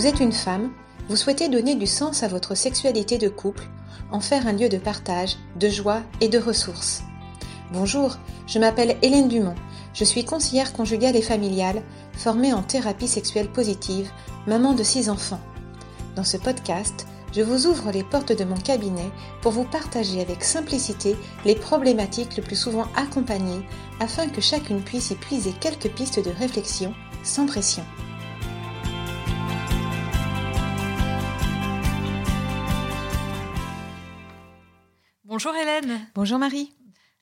Vous êtes une femme, vous souhaitez donner du sens à votre sexualité de couple, en faire un lieu de partage, de joie et de ressources. Bonjour, je m'appelle Hélène Dumont, je suis conseillère conjugale et familiale, formée en thérapie sexuelle positive, maman de six enfants. Dans ce podcast, je vous ouvre les portes de mon cabinet pour vous partager avec simplicité les problématiques le plus souvent accompagnées afin que chacune puisse y puiser quelques pistes de réflexion sans pression. Bonjour Hélène. Bonjour Marie.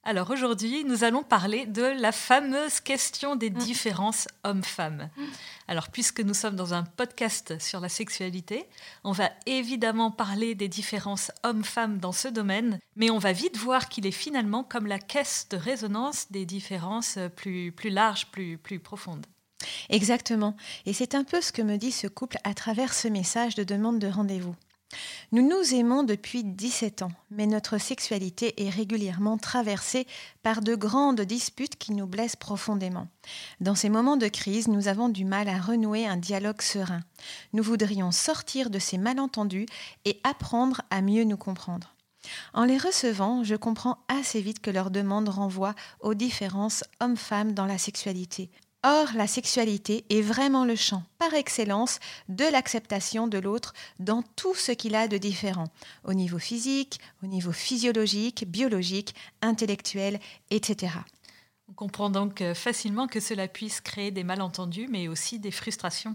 Alors aujourd'hui, nous allons parler de la fameuse question des mm. différences hommes-femmes. Mm. Alors puisque nous sommes dans un podcast sur la sexualité, on va évidemment parler des différences hommes-femmes dans ce domaine, mais on va vite voir qu'il est finalement comme la caisse de résonance des différences plus, plus larges, plus, plus profondes. Exactement. Et c'est un peu ce que me dit ce couple à travers ce message de demande de rendez-vous. Nous nous aimons depuis 17 ans, mais notre sexualité est régulièrement traversée par de grandes disputes qui nous blessent profondément. Dans ces moments de crise, nous avons du mal à renouer un dialogue serein. Nous voudrions sortir de ces malentendus et apprendre à mieux nous comprendre. En les recevant, je comprends assez vite que leur demande renvoie aux différences hommes-femmes dans la sexualité, Or, la sexualité est vraiment le champ par excellence de l'acceptation de l'autre dans tout ce qu'il a de différent, au niveau physique, au niveau physiologique, biologique, intellectuel, etc. On comprend donc euh, facilement que cela puisse créer des malentendus, mais aussi des frustrations.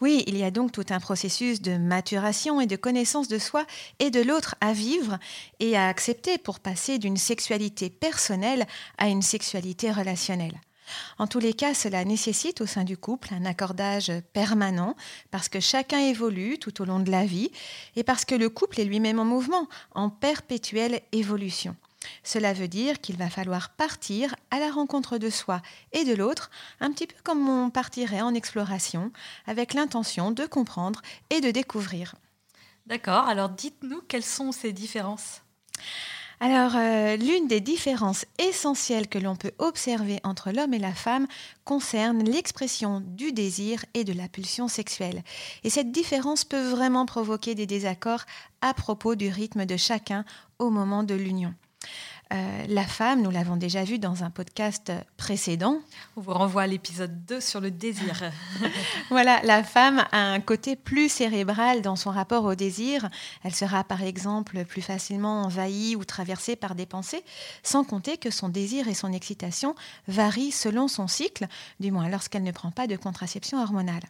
Oui, il y a donc tout un processus de maturation et de connaissance de soi et de l'autre à vivre et à accepter pour passer d'une sexualité personnelle à une sexualité relationnelle. En tous les cas, cela nécessite au sein du couple un accordage permanent parce que chacun évolue tout au long de la vie et parce que le couple est lui-même en mouvement, en perpétuelle évolution. Cela veut dire qu'il va falloir partir à la rencontre de soi et de l'autre, un petit peu comme on partirait en exploration, avec l'intention de comprendre et de découvrir. D'accord, alors dites-nous quelles sont ces différences? Alors, euh, l'une des différences essentielles que l'on peut observer entre l'homme et la femme concerne l'expression du désir et de la pulsion sexuelle. Et cette différence peut vraiment provoquer des désaccords à propos du rythme de chacun au moment de l'union. Euh, la femme, nous l'avons déjà vu dans un podcast précédent. On vous renvoie à l'épisode 2 sur le désir. voilà, la femme a un côté plus cérébral dans son rapport au désir. Elle sera par exemple plus facilement envahie ou traversée par des pensées, sans compter que son désir et son excitation varient selon son cycle, du moins lorsqu'elle ne prend pas de contraception hormonale.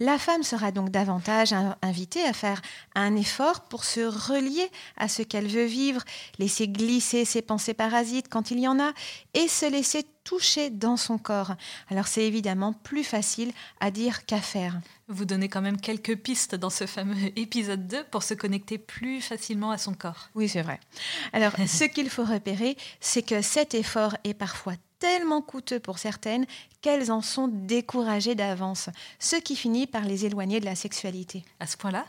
La femme sera donc davantage invitée à faire un effort pour se relier à ce qu'elle veut vivre, laisser glisser ses pensées parasites quand il y en a, et se laisser toucher dans son corps. Alors c'est évidemment plus facile à dire qu'à faire. Vous donnez quand même quelques pistes dans ce fameux épisode 2 pour se connecter plus facilement à son corps. Oui, c'est vrai. Alors ce qu'il faut repérer, c'est que cet effort est parfois tellement coûteux pour certaines qu'elles en sont découragées d'avance, ce qui finit par les éloigner de la sexualité. À ce point-là?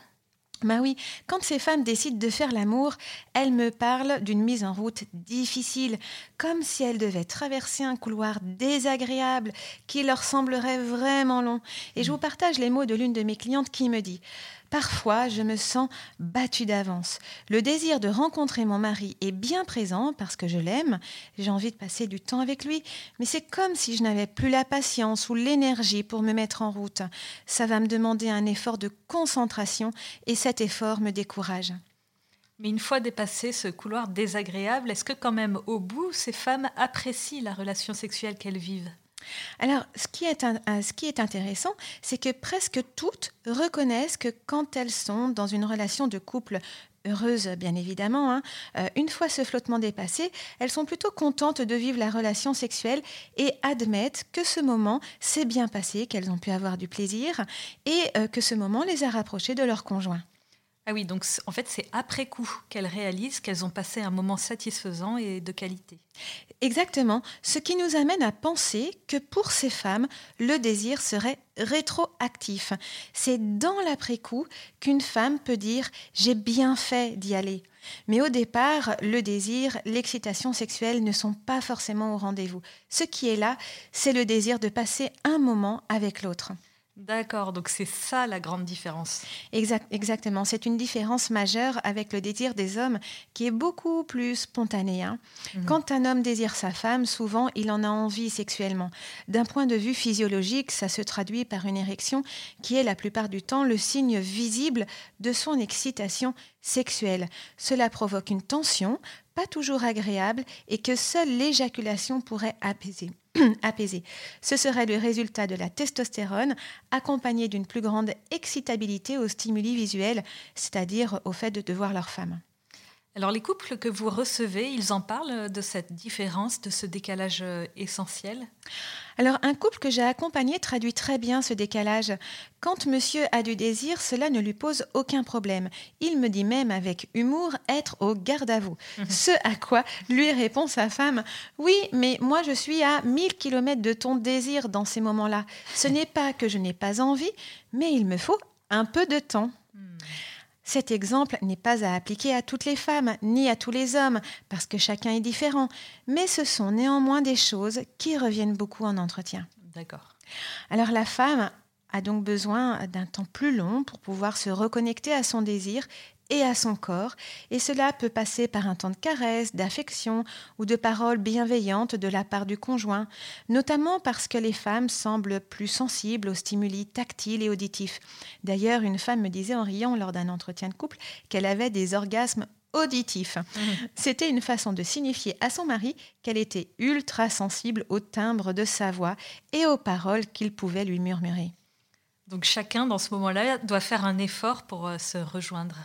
Ben oui, quand ces femmes décident de faire l'amour, elles me parlent d'une mise en route difficile, comme si elles devaient traverser un couloir désagréable qui leur semblerait vraiment long. Et je vous partage les mots de l'une de mes clientes qui me dit Parfois, je me sens battue d'avance. Le désir de rencontrer mon mari est bien présent parce que je l'aime, j'ai envie de passer du temps avec lui, mais c'est comme si je n'avais plus la patience ou l'énergie pour me mettre en route. Ça va me demander un effort de concentration et cet effort me décourage. Mais une fois dépassé ce couloir désagréable, est-ce que quand même au bout, ces femmes apprécient la relation sexuelle qu'elles vivent? Alors, ce qui est, ce qui est intéressant, c'est que presque toutes reconnaissent que quand elles sont dans une relation de couple heureuse, bien évidemment, hein, euh, une fois ce flottement dépassé, elles sont plutôt contentes de vivre la relation sexuelle et admettent que ce moment s'est bien passé, qu'elles ont pu avoir du plaisir et euh, que ce moment les a rapprochées de leur conjoint. Ah oui, donc en fait, c'est après coup qu'elles réalisent qu'elles ont passé un moment satisfaisant et de qualité. Exactement, ce qui nous amène à penser que pour ces femmes, le désir serait rétroactif. C'est dans l'après-coup qu'une femme peut dire ⁇ j'ai bien fait d'y aller ⁇ mais au départ, le désir, l'excitation sexuelle ne sont pas forcément au rendez-vous. Ce qui est là, c'est le désir de passer un moment avec l'autre. D'accord, donc c'est ça la grande différence. Exact, exactement, c'est une différence majeure avec le désir des hommes qui est beaucoup plus spontané. Hein. Mhm. Quand un homme désire sa femme, souvent il en a envie sexuellement. D'un point de vue physiologique, ça se traduit par une érection qui est la plupart du temps le signe visible de son excitation sexuelle. Cela provoque une tension, pas toujours agréable, et que seule l'éjaculation pourrait apaiser. apaisé. Ce serait le résultat de la testostérone accompagné d'une plus grande excitabilité aux stimuli visuels, c'est-à-dire au fait de voir leur femme. Alors les couples que vous recevez, ils en parlent de cette différence, de ce décalage euh, essentiel? Alors un couple que j'ai accompagné traduit très bien ce décalage. Quand monsieur a du désir, cela ne lui pose aucun problème. Il me dit même avec humour être au garde à vous. Mhm. Ce à quoi lui répond sa femme Oui, mais moi je suis à 1000 km de ton désir dans ces moments-là. Ce n'est pas que je n'ai pas envie, mais il me faut un peu de temps. Hmm. Cet exemple n'est pas à appliquer à toutes les femmes, ni à tous les hommes, parce que chacun est différent, mais ce sont néanmoins des choses qui reviennent beaucoup en entretien. D'accord. Alors la femme a donc besoin d'un temps plus long pour pouvoir se reconnecter à son désir et à son corps, et cela peut passer par un temps de caresse, d'affection ou de paroles bienveillantes de la part du conjoint, notamment parce que les femmes semblent plus sensibles aux stimuli tactiles et auditifs. D'ailleurs, une femme me disait en riant lors d'un entretien de couple qu'elle avait des orgasmes auditifs. Mmh. C'était une façon de signifier à son mari qu'elle était ultra sensible au timbre de sa voix et aux paroles qu'il pouvait lui murmurer. Donc chacun, dans ce moment-là, doit faire un effort pour euh, se rejoindre.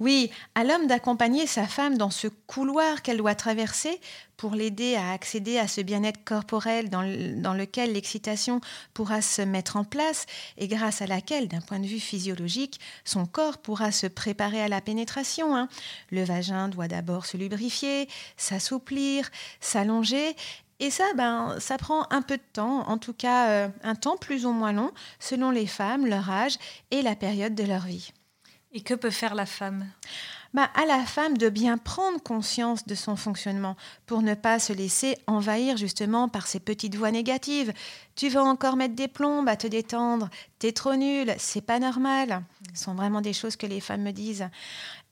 Oui, à l'homme d'accompagner sa femme dans ce couloir qu'elle doit traverser pour l'aider à accéder à ce bien-être corporel dans, lequel l'excitation pourra se mettre en place et grâce à laquelle, d'un point de vue physiologique, son corps pourra se préparer à la pénétration. Hein. Le vagin doit d'abord se lubrifier, s'assouplir, s'allonger et ça, ben, ça prend un peu de temps, en tout cas euh, un temps plus ou moins long, selon les femmes, leur âge et la période de leur vie. Et que peut faire la femme? Bah, à la femme de bien prendre conscience de son fonctionnement pour ne pas se laisser envahir justement par ces petites voix négatives. Tu vas encore mettre des plombes à te détendre, t'es trop nul, c'est pas normal. Ce sont vraiment des choses que les femmes me disent.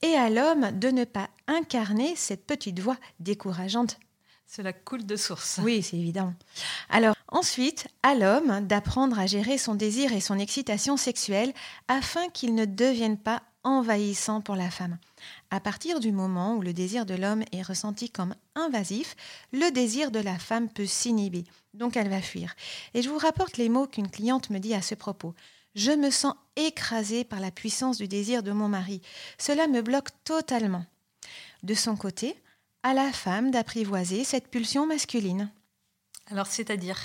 Et à l'homme de ne pas incarner cette petite voix décourageante cela coule de source. Oui, c'est évident. Alors ensuite, à l'homme d'apprendre à gérer son désir et son excitation sexuelle afin qu'il ne devienne pas envahissant pour la femme. À partir du moment où le désir de l'homme est ressenti comme invasif, le désir de la femme peut s'inhiber, donc elle va fuir. Et je vous rapporte les mots qu'une cliente me dit à ce propos. Je me sens écrasée par la puissance du désir de mon mari. Cela me bloque totalement. De son côté, à la femme d'apprivoiser cette pulsion masculine. Alors, c'est-à-dire?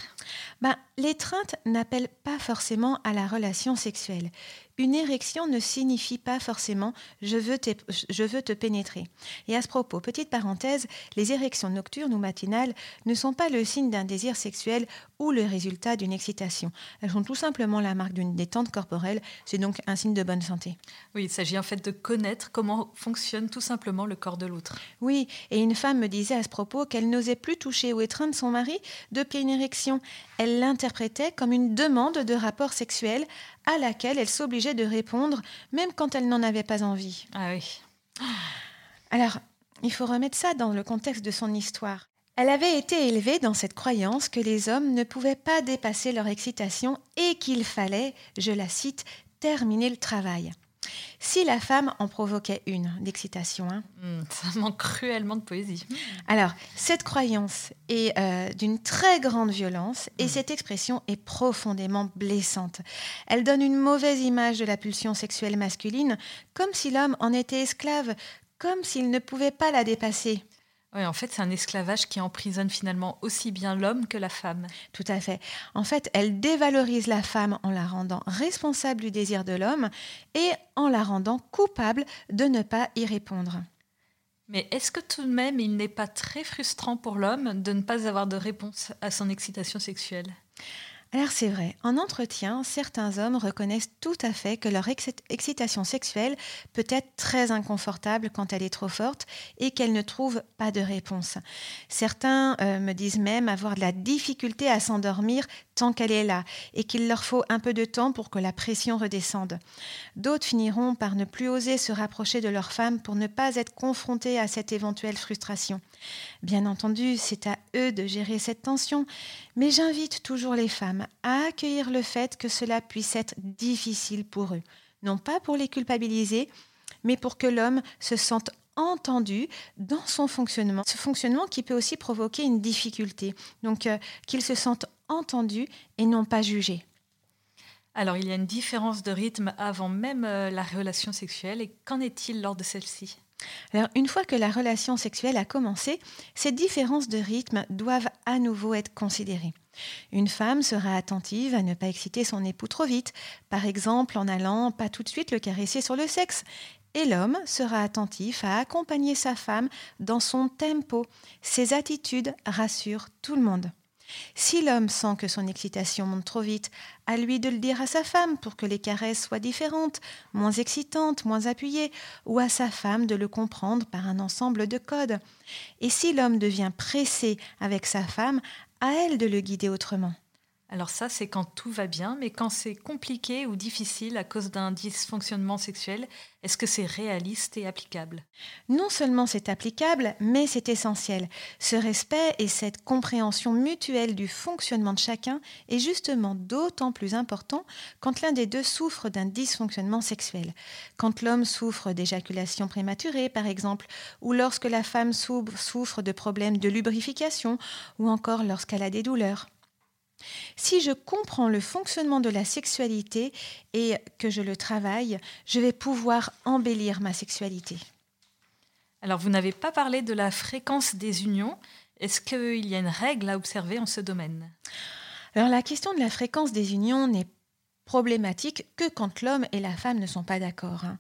Ben, L'étreinte n'appelle pas forcément à la relation sexuelle. Une érection ne signifie pas forcément je veux, te, je veux te pénétrer. Et à ce propos, petite parenthèse, les érections nocturnes ou matinales ne sont pas le signe d'un désir sexuel ou le résultat d'une excitation. Elles sont tout simplement la marque d'une détente corporelle. C'est donc un signe de bonne santé. Oui, il s'agit en fait de connaître comment fonctionne tout simplement le corps de l'autre. Oui, et une femme me disait à ce propos qu'elle n'osait plus toucher ou étreindre son mari depuis une érection. Elle l'interprétait comme une demande de rapport sexuel à laquelle elle s'obligeait de répondre, même quand elle n'en avait pas envie. Ah oui. Alors, il faut remettre ça dans le contexte de son histoire. Elle avait été élevée dans cette croyance que les hommes ne pouvaient pas dépasser leur excitation et qu'il fallait, je la cite, terminer le travail. Si la femme en provoquait une d'excitation. Hein. Hmm, ça manque cruellement de poésie. Alors, cette croyance est euh, d'une très grande violence et hmm. cette expression est profondément blessante. Elle donne une mauvaise image de la pulsion sexuelle masculine, comme si l'homme en était esclave, comme s'il ne pouvait pas la dépasser. Oui, en fait, c'est un esclavage qui emprisonne finalement aussi bien l'homme que la femme. Tout à fait. En fait, elle dévalorise la femme en la rendant responsable du désir de l'homme et en la rendant coupable de ne pas y répondre. Mais est-ce que tout de même, il n'est pas très frustrant pour l'homme de ne pas avoir de réponse à son excitation sexuelle? Alors c'est vrai, en entretien, certains hommes reconnaissent tout à fait que leur excitation sexuelle peut être très inconfortable quand elle est trop forte et qu'elle ne trouve pas de réponse. Certains euh, me disent même avoir de la difficulté à s'endormir tant qu'elle est là et qu'il leur faut un peu de temps pour que la pression redescende. D'autres finiront par ne plus oser se rapprocher de leur femme pour ne pas être confrontés à cette éventuelle frustration. Bien entendu, c'est à eux de gérer cette tension, mais j'invite toujours les femmes à accueillir le fait que cela puisse être difficile pour eux, non pas pour les culpabiliser, mais pour que l'homme se sente entendu dans son fonctionnement. Ce fonctionnement qui peut aussi provoquer une difficulté. Donc euh, qu'il se sente entendu et non pas jugé. Alors il y a une différence de rythme avant même euh, la relation sexuelle et qu'en est-il lors de celle-ci? Alors, une fois que la relation sexuelle a commencé, ces différences de rythme doivent à nouveau être considérées. Une femme sera attentive à ne pas exciter son époux trop vite, par exemple en allant pas tout de suite le caresser sur le sexe, et l'homme sera attentif à accompagner sa femme dans son tempo. Ses attitudes rassurent tout le monde. Si l'homme sent que son excitation monte trop vite, à lui de le dire à sa femme pour que les caresses soient différentes, moins excitantes, moins appuyées, ou à sa femme de le comprendre par un ensemble de codes. Et si l'homme devient pressé avec sa femme, à elle de le guider autrement. Alors ça, c'est quand tout va bien, mais quand c'est compliqué ou difficile à cause d'un dysfonctionnement sexuel, est-ce que c'est réaliste et applicable? Non seulement c'est applicable, mais c'est essentiel. Ce respect et cette compréhension mutuelle du fonctionnement de chacun est justement d'autant plus important quand l'un des deux souffre d'un dysfonctionnement sexuel. Quand l'homme souffre d'éjaculation prématurée, par exemple, ou lorsque la femme souffre de problèmes de lubrification, ou encore lorsqu'elle a des douleurs. Si je comprends le fonctionnement de la sexualité et que je le travaille, je vais pouvoir embellir ma sexualité. Alors, vous n'avez pas parlé de la fréquence des unions. Est-ce qu'il y a une règle à observer en ce domaine? Alors, la question de la fréquence des unions n'est problématique que quand l'homme et la femme ne sont pas d'accord. Hein.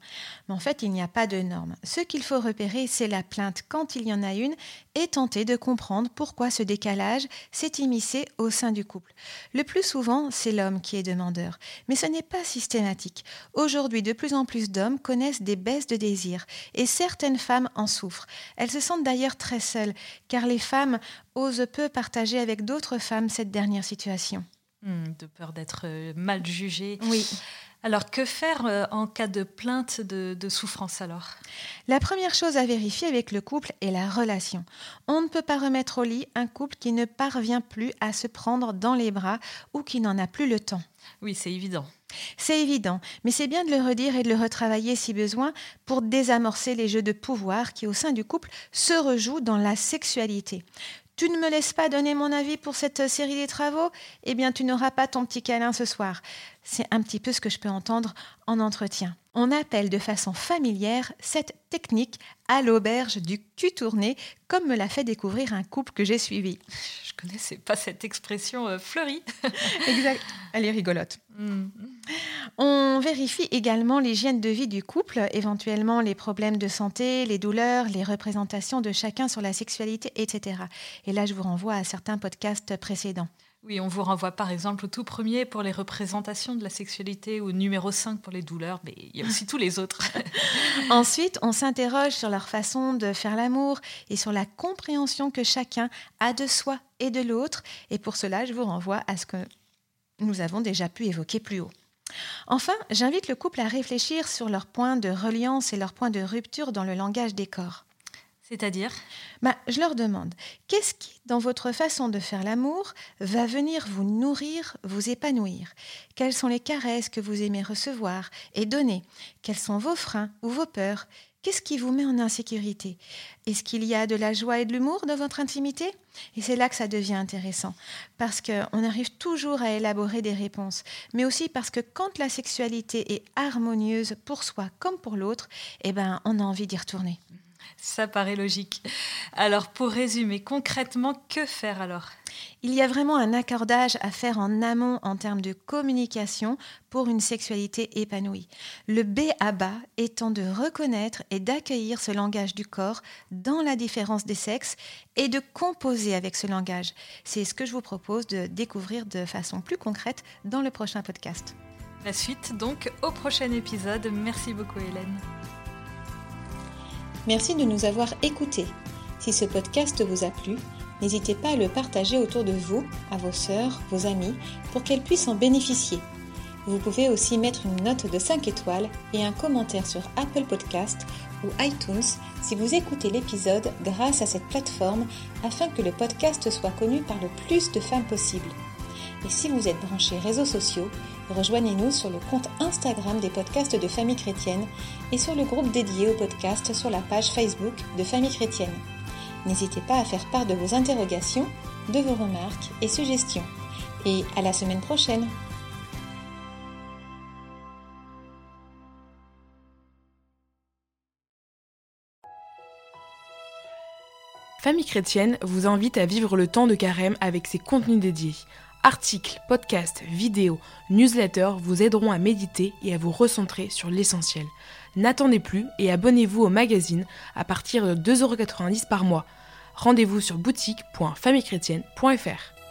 Mais en fait, il n'y a pas de norme. Ce qu'il faut repérer, c'est la plainte quand il y en a une et tenter de comprendre pourquoi ce décalage s'est immiscé au sein du couple. Le plus souvent, c'est l'homme qui est demandeur, mais ce n'est pas systématique. Aujourd'hui, de plus en plus d'hommes connaissent des baisses de désir et certaines femmes en souffrent. Elles se sentent d'ailleurs très seules, car les femmes osent peu partager avec d'autres femmes cette dernière situation. Hmm, de peur d'être euh, mal jugé. Oui. Alors, que faire euh, en cas de plainte de, souffrance alors? La première chose à vérifier avec le couple est la relation. On ne peut pas remettre au lit un couple qui ne parvient plus à se prendre dans les bras ou qui n'en a plus le temps. Oui, c'est évident. C'est évident, mais c'est bien de le redire et de le retravailler si besoin pour désamorcer les jeux de pouvoir qui, au sein du couple, se rejouent dans la sexualité. Tu ne me laisses pas donner mon avis pour cette série des travaux Eh bien, tu n'auras pas ton petit câlin ce soir. C'est un petit peu ce que je peux entendre en entretien. On appelle de façon familière cette technique à l'auberge du cul tourné, comme me l'a fait découvrir un couple que j'ai suivi. Je connaissais pas cette expression euh, fleurie. exact. Elle est rigolote. Mm. On vérifie également l'hygiène de vie du couple, éventuellement les problèmes de santé, les douleurs, les représentations de chacun sur la sexualité, etc. Et là, je vous renvoie à certains podcasts précédents. Oui, on vous renvoie par exemple au tout premier pour les représentations de la sexualité, ou numéro 5 pour les douleurs, mais il y a aussi tous les autres. Ensuite, on s'interroge sur leur façon de faire l'amour et sur la compréhension que chacun a de soi et de l'autre. Et pour cela, je vous renvoie à ce que nous avons déjà pu évoquer plus haut. Enfin, j'invite le couple à réfléchir sur leurs points de reliance et leurs points de rupture dans le langage des corps. C'est-à-dire? Bah, Je leur demande, qu'est-ce qui, dans votre façon de faire l'amour, va venir vous nourrir, vous épanouir? Quelles sont les caresses que vous aimez recevoir et donner? Quels sont vos freins ou vos peurs? Qu'est-ce qui vous met en insécurité? Est-ce qu'il y a de la joie et de l'humour dans votre intimité? Et c'est là que ça devient intéressant, parce qu'on arrive toujours à élaborer des réponses, mais aussi parce que quand la sexualité est harmonieuse pour soi comme pour l'autre, eh ben, on a envie d'y retourner. Ça paraît logique. Alors pour résumer, concrètement, que faire alors? Il y a vraiment un accordage à faire en amont en termes de communication pour une sexualité épanouie. Le B à bas étant de reconnaître et d'accueillir ce langage du corps dans la différence des sexes et de composer avec ce langage. C'est ce que je vous propose de découvrir de façon plus concrète dans le prochain podcast. La suite donc au prochain épisode. Merci beaucoup Hélène. Merci de nous avoir écoutés. Si ce podcast vous a plu, n'hésitez pas à le partager autour de vous, à vos sœurs, vos amis, pour qu'elles puissent en bénéficier. Vous pouvez aussi mettre une note de 5 étoiles et un commentaire sur Apple Podcast ou iTunes si vous écoutez l'épisode grâce à cette plateforme afin que le podcast soit connu par le plus de femmes possible. Et si vous êtes branché réseaux sociaux, rejoignez-nous sur le compte Instagram des podcasts de Famille Chrétienne et sur le groupe dédié au podcast sur la page Facebook de Famille Chrétienne. N'hésitez pas à faire part de vos interrogations, de vos remarques et suggestions. Et à la semaine prochaine Famille chrétienne vous invite à vivre le temps de carême avec ses contenus dédiés. Articles, podcasts, vidéos, newsletters vous aideront à méditer et à vous recentrer sur l'essentiel. N'attendez plus et abonnez-vous au magazine à partir de 2,90€ par mois. Rendez-vous sur boutique.famillechrétienne.fr.